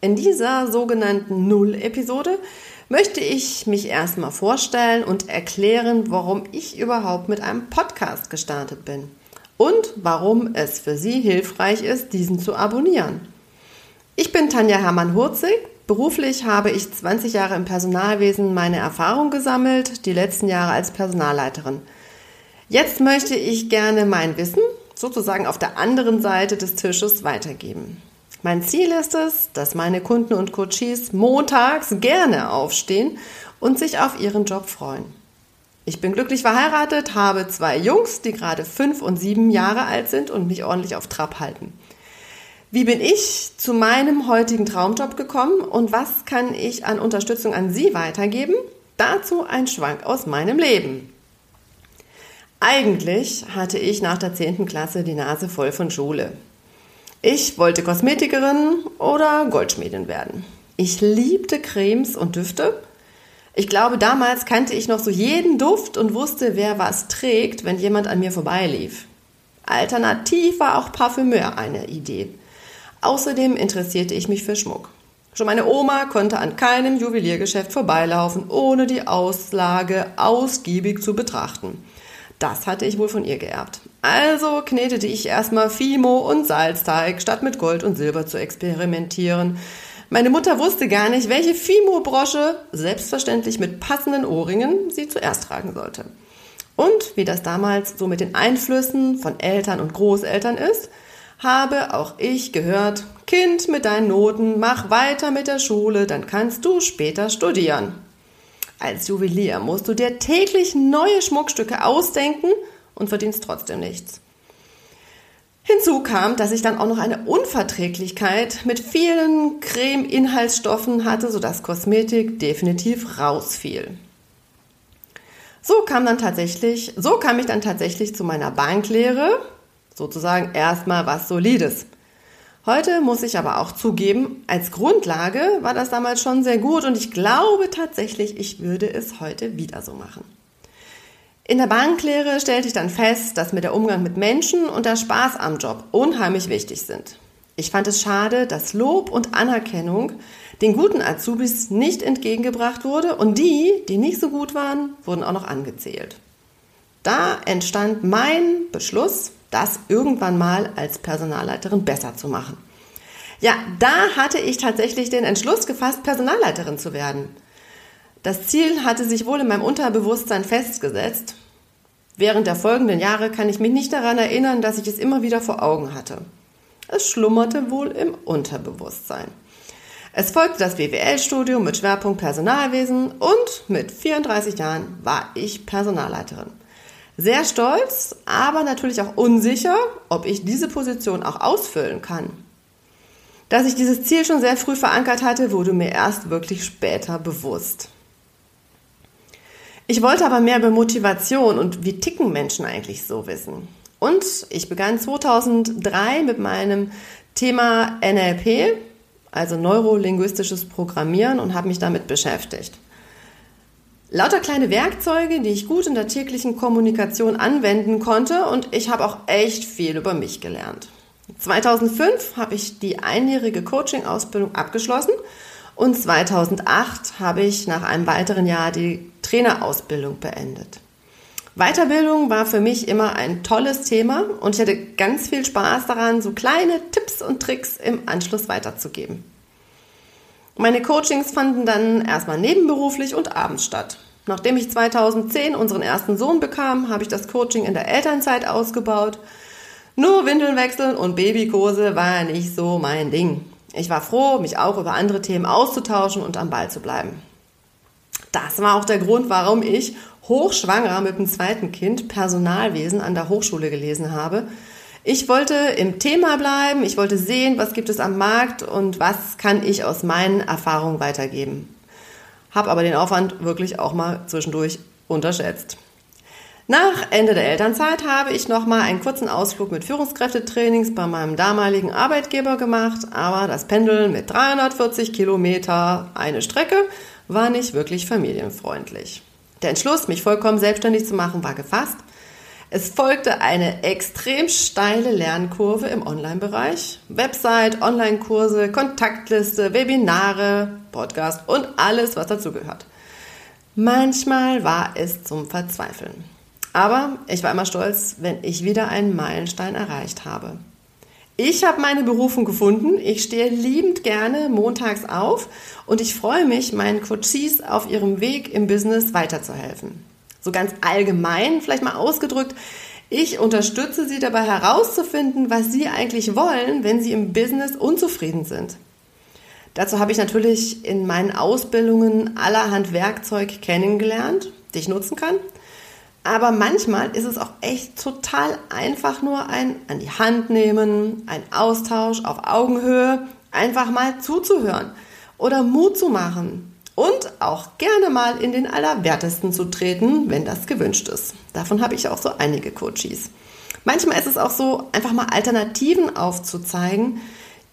In dieser sogenannten Null-Episode möchte ich mich erstmal vorstellen und erklären, warum ich überhaupt mit einem Podcast gestartet bin und warum es für Sie hilfreich ist, diesen zu abonnieren. Ich bin Tanja Hermann-Hurzig. Beruflich habe ich 20 Jahre im Personalwesen meine Erfahrung gesammelt, die letzten Jahre als Personalleiterin. Jetzt möchte ich gerne mein Wissen sozusagen auf der anderen Seite des Tisches weitergeben. Mein Ziel ist es, dass meine Kunden und Coaches montags gerne aufstehen und sich auf ihren Job freuen. Ich bin glücklich verheiratet, habe zwei Jungs, die gerade fünf und sieben Jahre alt sind und mich ordentlich auf Trab halten. Wie bin ich zu meinem heutigen Traumjob gekommen und was kann ich an Unterstützung an Sie weitergeben? Dazu ein Schwank aus meinem Leben. Eigentlich hatte ich nach der 10. Klasse die Nase voll von Schule. Ich wollte Kosmetikerin oder Goldschmiedin werden. Ich liebte Cremes und Düfte ich glaube, damals kannte ich noch so jeden Duft und wusste, wer was trägt, wenn jemand an mir vorbeilief. Alternativ war auch Parfümeur eine Idee. Außerdem interessierte ich mich für Schmuck. Schon meine Oma konnte an keinem Juweliergeschäft vorbeilaufen, ohne die Auslage ausgiebig zu betrachten. Das hatte ich wohl von ihr geerbt. Also knetete ich erstmal Fimo und Salzteig, statt mit Gold und Silber zu experimentieren. Meine Mutter wusste gar nicht, welche Fimo-Brosche, selbstverständlich mit passenden Ohrringen, sie zuerst tragen sollte. Und wie das damals so mit den Einflüssen von Eltern und Großeltern ist, habe auch ich gehört, Kind mit deinen Noten, mach weiter mit der Schule, dann kannst du später studieren. Als Juwelier musst du dir täglich neue Schmuckstücke ausdenken und verdienst trotzdem nichts. Hinzu kam, dass ich dann auch noch eine Unverträglichkeit mit vielen Creme-Inhaltsstoffen hatte, sodass Kosmetik definitiv rausfiel. So kam dann tatsächlich, so kam ich dann tatsächlich zu meiner Banklehre, sozusagen erstmal was Solides. Heute muss ich aber auch zugeben, als Grundlage war das damals schon sehr gut und ich glaube tatsächlich, ich würde es heute wieder so machen. In der Banklehre stellte ich dann fest, dass mir der Umgang mit Menschen und der Spaß am Job unheimlich wichtig sind. Ich fand es schade, dass Lob und Anerkennung den guten Azubis nicht entgegengebracht wurde und die, die nicht so gut waren, wurden auch noch angezählt. Da entstand mein Beschluss, das irgendwann mal als Personalleiterin besser zu machen. Ja, da hatte ich tatsächlich den Entschluss gefasst, Personalleiterin zu werden. Das Ziel hatte sich wohl in meinem Unterbewusstsein festgesetzt. Während der folgenden Jahre kann ich mich nicht daran erinnern, dass ich es immer wieder vor Augen hatte. Es schlummerte wohl im Unterbewusstsein. Es folgte das BWL-Studium mit Schwerpunkt Personalwesen und mit 34 Jahren war ich Personalleiterin. Sehr stolz, aber natürlich auch unsicher, ob ich diese Position auch ausfüllen kann. Dass ich dieses Ziel schon sehr früh verankert hatte, wurde mir erst wirklich später bewusst. Ich wollte aber mehr über Motivation und wie ticken Menschen eigentlich so wissen. Und ich begann 2003 mit meinem Thema NLP, also neurolinguistisches Programmieren, und habe mich damit beschäftigt. Lauter kleine Werkzeuge, die ich gut in der täglichen Kommunikation anwenden konnte und ich habe auch echt viel über mich gelernt. 2005 habe ich die einjährige Coaching-Ausbildung abgeschlossen und 2008 habe ich nach einem weiteren Jahr die Trainerausbildung beendet. Weiterbildung war für mich immer ein tolles Thema und ich hatte ganz viel Spaß daran, so kleine Tipps und Tricks im Anschluss weiterzugeben. Meine Coachings fanden dann erstmal nebenberuflich und abends statt. Nachdem ich 2010 unseren ersten Sohn bekam, habe ich das Coaching in der Elternzeit ausgebaut. Nur Windeln wechseln und Babykurse war nicht so mein Ding. Ich war froh, mich auch über andere Themen auszutauschen und am Ball zu bleiben. Das war auch der Grund, warum ich hochschwanger mit dem zweiten Kind Personalwesen an der Hochschule gelesen habe. Ich wollte im Thema bleiben, ich wollte sehen, was gibt es am Markt und was kann ich aus meinen Erfahrungen weitergeben. habe aber den Aufwand wirklich auch mal zwischendurch unterschätzt. Nach Ende der Elternzeit habe ich nochmal einen kurzen Ausflug mit Führungskräftetrainings bei meinem damaligen Arbeitgeber gemacht, aber das Pendeln mit 340 Kilometer eine Strecke war nicht wirklich familienfreundlich. Der Entschluss, mich vollkommen selbstständig zu machen, war gefasst. Es folgte eine extrem steile Lernkurve im Online-Bereich. Website, Online-Kurse, Kontaktliste, Webinare, Podcast und alles, was dazugehört. Manchmal war es zum Verzweifeln. Aber ich war immer stolz, wenn ich wieder einen Meilenstein erreicht habe. Ich habe meine Berufung gefunden. Ich stehe liebend gerne montags auf und ich freue mich, meinen Coaches auf ihrem Weg im Business weiterzuhelfen. So ganz allgemein, vielleicht mal ausgedrückt, ich unterstütze sie dabei herauszufinden, was sie eigentlich wollen, wenn sie im Business unzufrieden sind. Dazu habe ich natürlich in meinen Ausbildungen allerhand Werkzeug kennengelernt, die ich nutzen kann. Aber manchmal ist es auch echt total einfach nur ein an die Hand nehmen, ein Austausch auf Augenhöhe, einfach mal zuzuhören oder Mut zu machen und auch gerne mal in den Allerwertesten zu treten, wenn das gewünscht ist. Davon habe ich auch so einige Coaches. Manchmal ist es auch so, einfach mal Alternativen aufzuzeigen,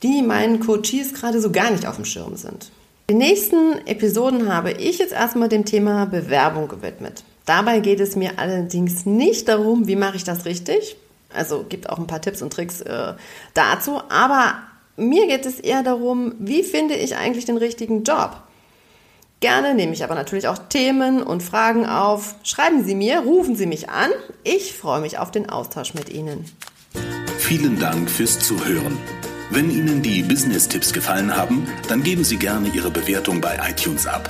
die meinen Coaches gerade so gar nicht auf dem Schirm sind. Die nächsten Episoden habe ich jetzt erstmal dem Thema Bewerbung gewidmet. Dabei geht es mir allerdings nicht darum, wie mache ich das richtig. Also gibt auch ein paar Tipps und Tricks äh, dazu. Aber mir geht es eher darum, wie finde ich eigentlich den richtigen Job. Gerne nehme ich aber natürlich auch Themen und Fragen auf. Schreiben Sie mir, rufen Sie mich an. Ich freue mich auf den Austausch mit Ihnen. Vielen Dank fürs Zuhören. Wenn Ihnen die Business-Tipps gefallen haben, dann geben Sie gerne Ihre Bewertung bei iTunes ab.